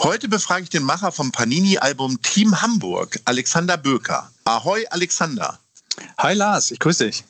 Heute befrage ich den Macher vom Panini-Album Team Hamburg, Alexander Böker. Ahoi, Alexander. Hi Lars, ich grüße dich.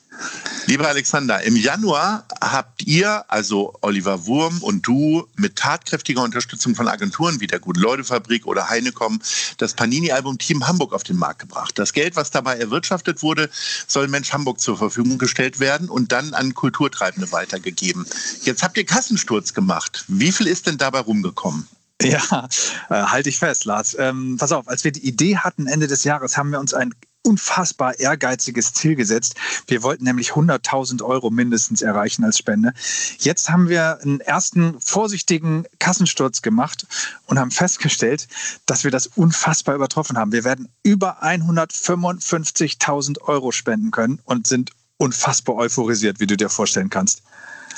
Lieber Alexander, im Januar habt ihr, also Oliver Wurm und du, mit tatkräftiger Unterstützung von Agenturen wie der Gute-Leute-Fabrik oder Heinekom das Panini-Album Team Hamburg auf den Markt gebracht. Das Geld, was dabei erwirtschaftet wurde, soll Mensch Hamburg zur Verfügung gestellt werden und dann an Kulturtreibende weitergegeben. Jetzt habt ihr Kassensturz gemacht. Wie viel ist denn dabei rumgekommen? Ja, äh, halte ich fest, Lars. Ähm, pass auf, als wir die Idee hatten Ende des Jahres, haben wir uns ein unfassbar ehrgeiziges Ziel gesetzt. Wir wollten nämlich 100.000 Euro mindestens erreichen als Spende. Jetzt haben wir einen ersten vorsichtigen Kassensturz gemacht und haben festgestellt, dass wir das unfassbar übertroffen haben. Wir werden über 155.000 Euro spenden können und sind unfassbar euphorisiert, wie du dir vorstellen kannst.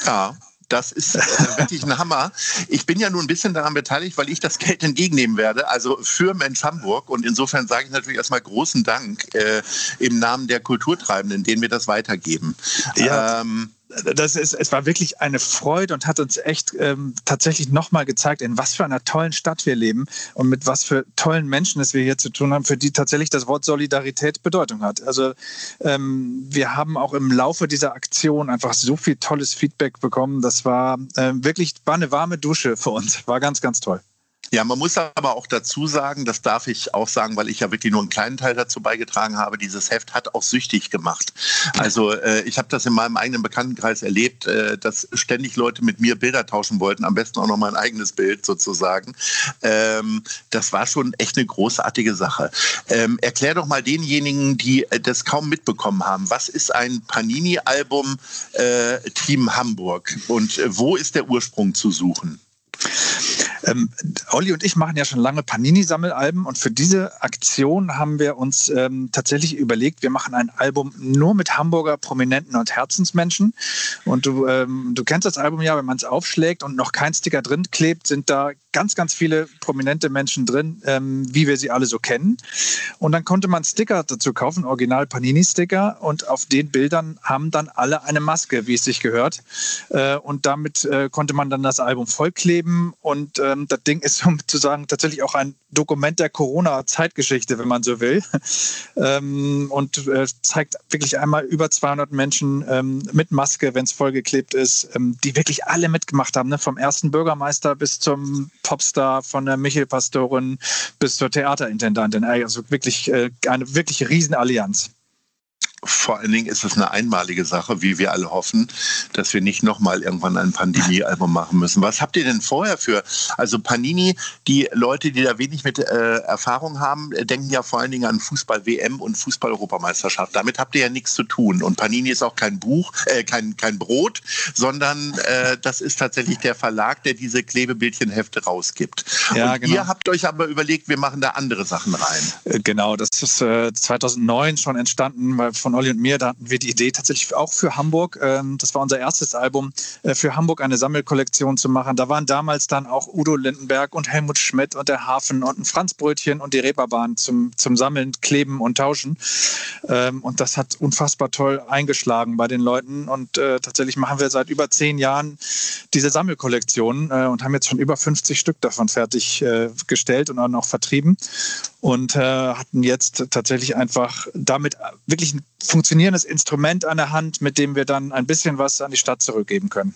Ja, das ist äh, wirklich ein Hammer. Ich bin ja nur ein bisschen daran beteiligt, weil ich das Geld entgegennehmen werde, also für Mensch Hamburg. Und insofern sage ich natürlich erstmal großen Dank äh, im Namen der Kulturtreibenden, denen wir das weitergeben. Ja. Ähm, das ist, es war wirklich eine Freude und hat uns echt ähm, tatsächlich nochmal gezeigt, in was für einer tollen Stadt wir leben und mit was für tollen Menschen es wir hier zu tun haben, für die tatsächlich das Wort Solidarität Bedeutung hat. Also ähm, wir haben auch im Laufe dieser Aktion einfach so viel tolles Feedback bekommen. Das war äh, wirklich war eine warme Dusche für uns. War ganz, ganz toll. Ja, man muss aber auch dazu sagen, das darf ich auch sagen, weil ich ja wirklich nur einen kleinen Teil dazu beigetragen habe, dieses Heft hat auch süchtig gemacht. Also äh, ich habe das in meinem eigenen Bekanntenkreis erlebt, äh, dass ständig Leute mit mir Bilder tauschen wollten, am besten auch noch mein eigenes Bild sozusagen. Ähm, das war schon echt eine großartige Sache. Ähm, erklär doch mal denjenigen, die äh, das kaum mitbekommen haben, was ist ein Panini-Album äh, Team Hamburg und äh, wo ist der Ursprung zu suchen? Ähm, Olli und ich machen ja schon lange Panini-Sammelalben und für diese Aktion haben wir uns ähm, tatsächlich überlegt, wir machen ein Album nur mit Hamburger Prominenten und Herzensmenschen. Und du, ähm, du kennst das Album ja, wenn man es aufschlägt und noch kein Sticker drin klebt, sind da ganz, ganz viele prominente Menschen drin, ähm, wie wir sie alle so kennen. Und dann konnte man Sticker dazu kaufen, Original Panini-Sticker. Und auf den Bildern haben dann alle eine Maske, wie es sich gehört. Äh, und damit äh, konnte man dann das Album vollkleben. Und ähm, das Ding ist sozusagen tatsächlich auch ein Dokument der Corona-Zeitgeschichte, wenn man so will. ähm, und äh, zeigt wirklich einmal über 200 Menschen ähm, mit Maske, wenn es vollgeklebt ist, ähm, die wirklich alle mitgemacht haben, ne? vom ersten Bürgermeister bis zum Popstar, von der Michel-Pastorin bis zur Theaterintendantin. Also wirklich äh, eine wirklich Riesenallianz vor allen Dingen ist es eine einmalige Sache, wie wir alle hoffen, dass wir nicht nochmal irgendwann ein Pandemie-Album machen müssen. Was habt ihr denn vorher für? Also Panini, die Leute, die da wenig mit äh, Erfahrung haben, denken ja vor allen Dingen an Fußball-WM und Fußball-Europameisterschaft. Damit habt ihr ja nichts zu tun. Und Panini ist auch kein Buch, äh, kein, kein Brot, sondern äh, das ist tatsächlich der Verlag, der diese Klebebildchenhefte rausgibt. Ja, und genau. ihr habt euch aber überlegt, wir machen da andere Sachen rein. Äh, genau, das ist 2009 äh, schon entstanden, weil von von Olli und mir, da hatten wir die Idee tatsächlich auch für Hamburg. Ähm, das war unser erstes Album, äh, für Hamburg eine Sammelkollektion zu machen. Da waren damals dann auch Udo Lindenberg und Helmut Schmidt und der Hafen und ein Franzbrötchen und die Reeperbahn zum, zum Sammeln, Kleben und Tauschen. Ähm, und das hat unfassbar toll eingeschlagen bei den Leuten. Und äh, tatsächlich machen wir seit über zehn Jahren diese Sammelkollektion äh, und haben jetzt schon über 50 Stück davon fertiggestellt und dann auch vertrieben und äh, hatten jetzt tatsächlich einfach damit wirklich funktionierendes Instrument an der Hand, mit dem wir dann ein bisschen was an die Stadt zurückgeben können.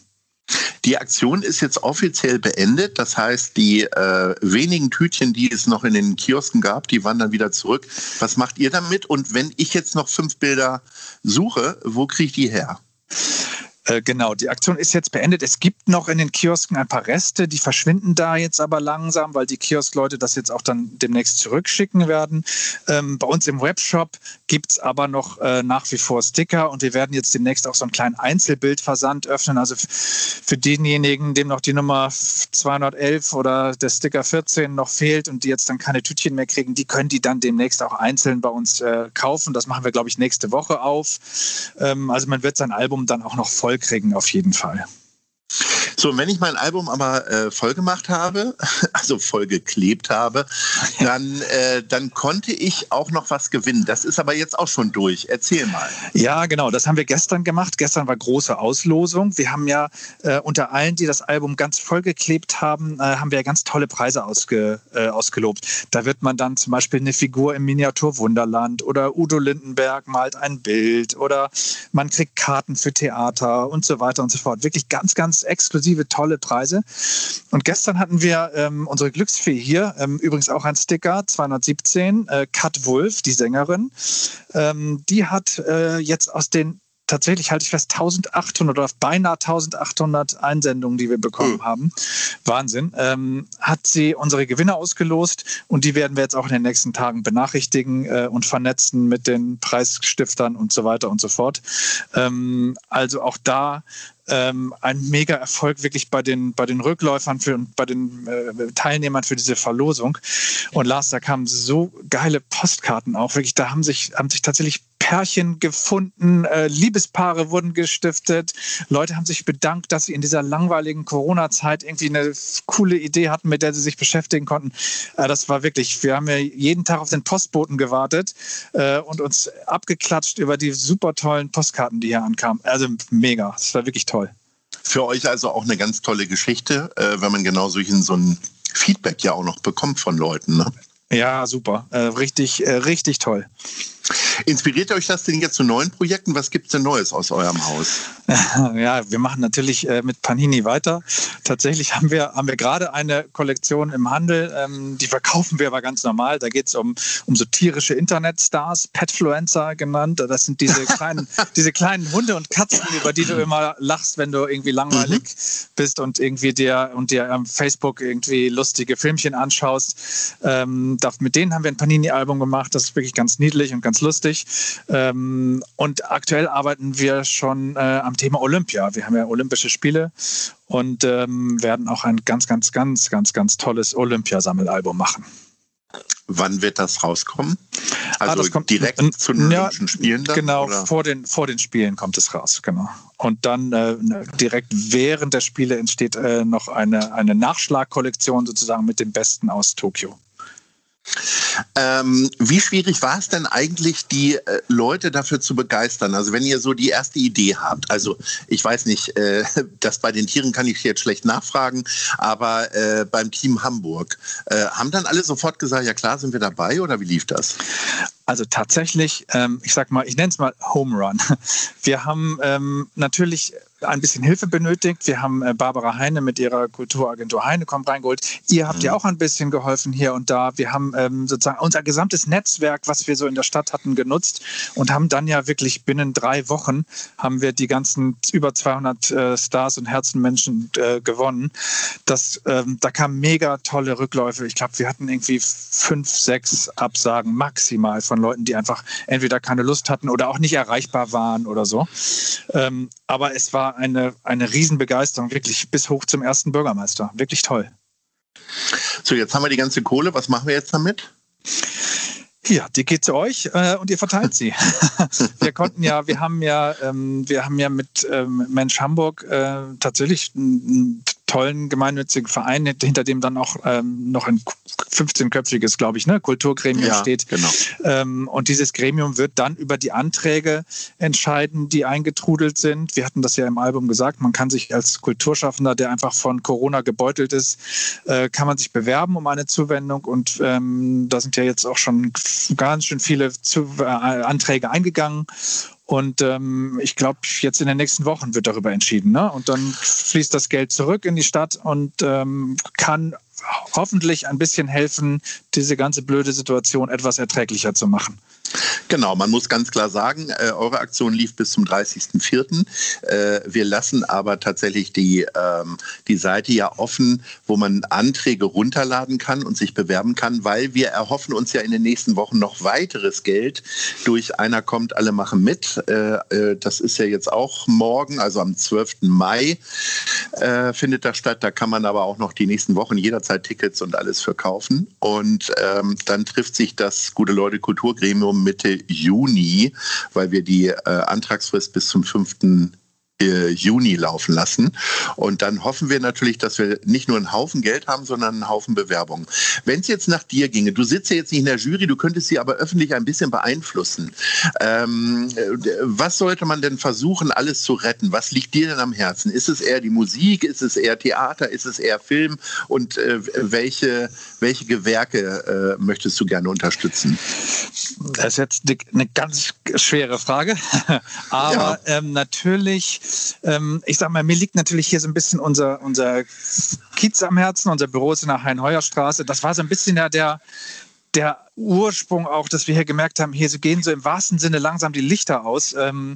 Die Aktion ist jetzt offiziell beendet. Das heißt, die äh, wenigen Tütchen, die es noch in den Kiosken gab, die waren dann wieder zurück. Was macht ihr damit? Und wenn ich jetzt noch fünf Bilder suche, wo kriege ich die her? Äh, genau, die Aktion ist jetzt beendet. Es gibt noch in den Kiosken ein paar Reste, die verschwinden da jetzt aber langsam, weil die Kioskleute das jetzt auch dann demnächst zurückschicken werden. Ähm, bei uns im Webshop gibt es aber noch äh, nach wie vor Sticker und wir werden jetzt demnächst auch so einen kleinen Einzelbildversand öffnen. Also für denjenigen, dem noch die Nummer 211 oder der Sticker 14 noch fehlt und die jetzt dann keine Tütchen mehr kriegen, die können die dann demnächst auch einzeln bei uns äh, kaufen. Das machen wir, glaube ich, nächste Woche auf. Ähm, also man wird sein Album dann auch noch voll voll kriegen, auf jeden Fall. So, wenn ich mein Album aber äh, voll gemacht habe, also voll geklebt habe, dann, äh, dann konnte ich auch noch was gewinnen. Das ist aber jetzt auch schon durch. Erzähl mal. Ja, genau. Das haben wir gestern gemacht. Gestern war große Auslosung. Wir haben ja äh, unter allen, die das Album ganz voll geklebt haben, äh, haben wir ja ganz tolle Preise ausge, äh, ausgelobt. Da wird man dann zum Beispiel eine Figur im Miniaturwunderland oder Udo Lindenberg malt ein Bild oder man kriegt Karten für Theater und so weiter und so fort. Wirklich ganz, ganz exklusiv exklusive, tolle Preise. Und gestern hatten wir ähm, unsere Glücksfee hier, ähm, übrigens auch ein Sticker, 217, äh, Kat Wolf, die Sängerin. Ähm, die hat äh, jetzt aus den tatsächlich halte ich fest 1800 oder beinahe 1800 Einsendungen, die wir bekommen mhm. haben. Wahnsinn. Ähm, hat sie unsere Gewinner ausgelost und die werden wir jetzt auch in den nächsten Tagen benachrichtigen äh, und vernetzen mit den Preisstiftern und so weiter und so fort. Ähm, also auch da ähm, ein mega Erfolg wirklich bei den, bei den Rückläufern und bei den äh, Teilnehmern für diese Verlosung. Und Lars, da kamen so geile Postkarten auch. Wirklich, da haben sich, haben sich tatsächlich Pärchen gefunden, äh, Liebespaare wurden gestiftet, Leute haben sich bedankt, dass sie in dieser langweiligen Corona-Zeit irgendwie eine coole Idee hatten, mit der sie sich beschäftigen konnten. Äh, das war wirklich, wir haben ja jeden Tag auf den Postboten gewartet äh, und uns abgeklatscht über die super tollen Postkarten, die hier ankamen. Also mega, das war wirklich toll. Für euch also auch eine ganz tolle Geschichte, wenn man genau solchen so ein Feedback ja auch noch bekommt von Leuten. Ne? Ja, super. Richtig, richtig toll. Inspiriert euch das denn jetzt zu neuen Projekten? Was gibt es denn Neues aus eurem Haus? Ja, wir machen natürlich äh, mit Panini weiter. Tatsächlich haben wir, haben wir gerade eine Kollektion im Handel, ähm, die verkaufen wir aber ganz normal. Da geht es um, um so tierische Internetstars, Petfluencer genannt. Das sind diese kleinen, diese kleinen Hunde und Katzen, über die du immer lachst, wenn du irgendwie langweilig mhm. bist und irgendwie dir und dir am Facebook irgendwie lustige Filmchen anschaust. Ähm, mit denen haben wir ein Panini-Album gemacht. Das ist wirklich ganz niedlich und ganz lustig. Ähm, und aktuell arbeiten wir schon äh, am Thema Olympia. Wir haben ja Olympische Spiele und ähm, werden auch ein ganz, ganz, ganz, ganz, ganz tolles Olympiasammelalbum machen. Wann wird das rauskommen? Ah, also ah, kommt, direkt zu den ja, Olympischen Spielen dann? Genau, vor den, vor den Spielen kommt es raus, genau. Und dann äh, direkt während der Spiele entsteht äh, noch eine, eine Nachschlagkollektion sozusagen mit den Besten aus Tokio. Ähm, wie schwierig war es denn eigentlich, die äh, Leute dafür zu begeistern? Also wenn ihr so die erste Idee habt, also ich weiß nicht, äh, das bei den Tieren kann ich jetzt schlecht nachfragen, aber äh, beim Team Hamburg, äh, haben dann alle sofort gesagt, ja klar, sind wir dabei oder wie lief das? Also tatsächlich, ähm, ich sag mal, ich nenne es mal Home Run. Wir haben ähm, natürlich ein bisschen Hilfe benötigt. Wir haben äh, Barbara Heine mit ihrer Kulturagentur Heinekom reingeholt. Ihr habt mhm. ja auch ein bisschen geholfen hier und da. Wir haben ähm, sozusagen unser gesamtes Netzwerk, was wir so in der Stadt hatten, genutzt und haben dann ja wirklich binnen drei Wochen haben wir die ganzen über 200 äh, Stars und Herzenmenschen äh, gewonnen. Das, ähm, da kamen mega tolle Rückläufe. Ich glaube, wir hatten irgendwie fünf, sechs Absagen maximal von Leuten, die einfach entweder keine Lust hatten oder auch nicht erreichbar waren oder so. Ähm, aber es war eine, eine Riesenbegeisterung, wirklich bis hoch zum ersten Bürgermeister. Wirklich toll. So, jetzt haben wir die ganze Kohle. Was machen wir jetzt damit? Ja, die geht zu euch äh, und ihr verteilt sie. wir konnten ja, wir haben ja, ähm, wir haben ja mit ähm, Mensch Hamburg äh, tatsächlich einen tollen gemeinnützigen Verein, hinter dem dann auch ähm, noch ein 15-köpfiges, glaube ich, ne, Kulturgremium ja, steht. Genau. Ähm, und dieses Gremium wird dann über die Anträge entscheiden, die eingetrudelt sind. Wir hatten das ja im Album gesagt, man kann sich als Kulturschaffender, der einfach von Corona gebeutelt ist, äh, kann man sich bewerben um eine Zuwendung. Und ähm, da sind ja jetzt auch schon ganz schön viele Zu äh, Anträge eingegangen. Und ähm, ich glaube, jetzt in den nächsten Wochen wird darüber entschieden. Ne? Und dann fließt das Geld zurück in die Stadt und ähm, kann hoffentlich ein bisschen helfen, diese ganze blöde Situation etwas erträglicher zu machen. Genau, man muss ganz klar sagen, äh, eure Aktion lief bis zum 30.04. Äh, wir lassen aber tatsächlich die, ähm, die Seite ja offen, wo man Anträge runterladen kann und sich bewerben kann, weil wir erhoffen uns ja in den nächsten Wochen noch weiteres Geld durch Einer kommt, alle machen mit. Äh, äh das ist ja jetzt auch morgen, also am 12. Mai äh, findet das statt. Da kann man aber auch noch die nächsten Wochen jederzeit Tickets und alles verkaufen. Und ähm, dann trifft sich das Gute Leute Kulturgremium Mitte Juni, weil wir die äh, Antragsfrist bis zum 5. Äh, Juni laufen lassen. Und dann hoffen wir natürlich, dass wir nicht nur einen Haufen Geld haben, sondern einen Haufen Bewerbungen. Wenn es jetzt nach dir ginge, du sitzt ja jetzt nicht in der Jury, du könntest sie aber öffentlich ein bisschen beeinflussen. Ähm, was sollte man denn versuchen, alles zu retten? Was liegt dir denn am Herzen? Ist es eher die Musik? Ist es eher Theater? Ist es eher Film? Und äh, welche, welche Gewerke äh, möchtest du gerne unterstützen? Das ist jetzt eine ganz schwere Frage. aber ja. ähm, natürlich ähm, ich sag mal, mir liegt natürlich hier so ein bisschen unser, unser Kiez am Herzen. Unser Büro ist in der Hein-Heuer-Straße. Das war so ein bisschen ja der, der Ursprung auch, dass wir hier gemerkt haben, hier gehen so im wahrsten Sinne langsam die Lichter aus. Ähm,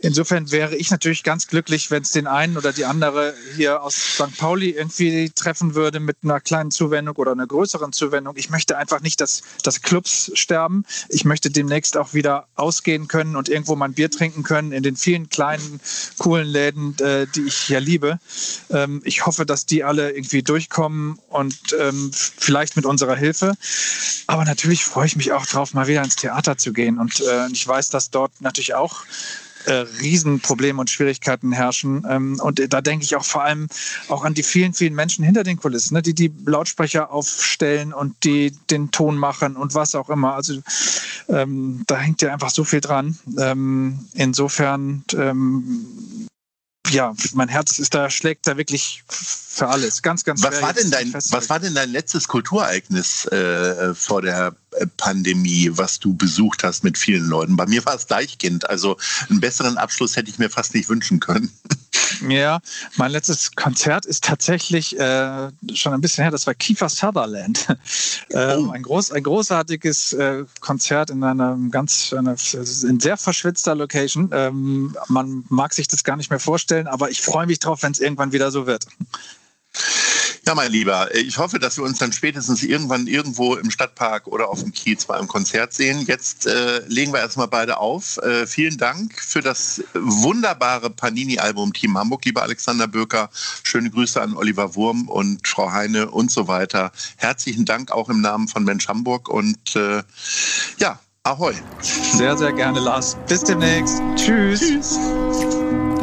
insofern wäre ich natürlich ganz glücklich, wenn es den einen oder die andere hier aus St. Pauli irgendwie treffen würde mit einer kleinen Zuwendung oder einer größeren Zuwendung. Ich möchte einfach nicht, dass, dass Clubs sterben. Ich möchte demnächst auch wieder ausgehen können und irgendwo mein Bier trinken können in den vielen kleinen, coolen Läden, äh, die ich hier liebe. Ähm, ich hoffe, dass die alle irgendwie durchkommen und ähm, vielleicht mit unserer Hilfe. Aber natürlich freue ich mich auch drauf, mal wieder ins Theater zu gehen. Und äh, ich weiß, dass dort natürlich auch äh, Riesenprobleme und Schwierigkeiten herrschen. Ähm, und da denke ich auch vor allem auch an die vielen, vielen Menschen hinter den Kulissen, ne, die die Lautsprecher aufstellen und die den Ton machen und was auch immer. Also ähm, da hängt ja einfach so viel dran. Ähm, insofern ähm, ja, mein Herz ist da, schlägt da wirklich für alles. Ganz, ganz was war denn dein, Was war denn dein letztes Kulturereignis äh, vor der äh, Pandemie, was du besucht hast mit vielen Leuten? Bei mir war es Deichkind. Also einen besseren Abschluss hätte ich mir fast nicht wünschen können. Ja, mein letztes Konzert ist tatsächlich äh, schon ein bisschen her. Das war Kiefer Sutherland. äh, oh. ein, groß, ein großartiges äh, Konzert in einer ganz einer, in sehr verschwitzter Location. Ähm, man mag sich das gar nicht mehr vorstellen, aber ich freue mich drauf, wenn es irgendwann wieder so wird. Ja, mein Lieber, ich hoffe, dass wir uns dann spätestens irgendwann irgendwo im Stadtpark oder auf dem Kiez bei einem Konzert sehen. Jetzt äh, legen wir erstmal beide auf. Äh, vielen Dank für das wunderbare Panini-Album Team Hamburg, lieber Alexander Böker. Schöne Grüße an Oliver Wurm und Frau Heine und so weiter. Herzlichen Dank auch im Namen von Mensch Hamburg und äh, ja, ahoi. Sehr, sehr gerne, Lars. Bis demnächst. Tschüss. Tschüss.